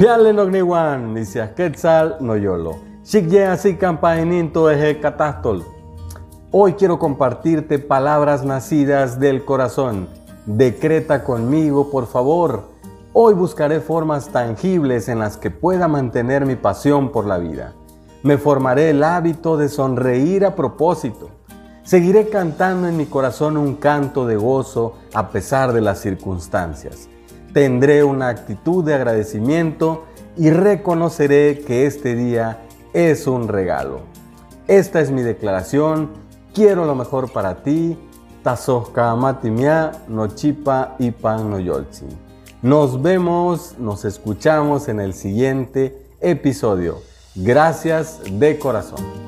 Piale nogniwan, misias quetzal noyolo. Así campaininto eje catastol. Hoy quiero compartirte palabras nacidas del corazón. Decreta conmigo, por favor. Hoy buscaré formas tangibles en las que pueda mantener mi pasión por la vida. Me formaré el hábito de sonreír a propósito. Seguiré cantando en mi corazón un canto de gozo a pesar de las circunstancias. Tendré una actitud de agradecimiento y reconoceré que este día es un regalo. Esta es mi declaración. Quiero lo mejor para ti. Tazosca matimia no chipa y pan no yolchi. Nos vemos, nos escuchamos en el siguiente episodio. Gracias de corazón.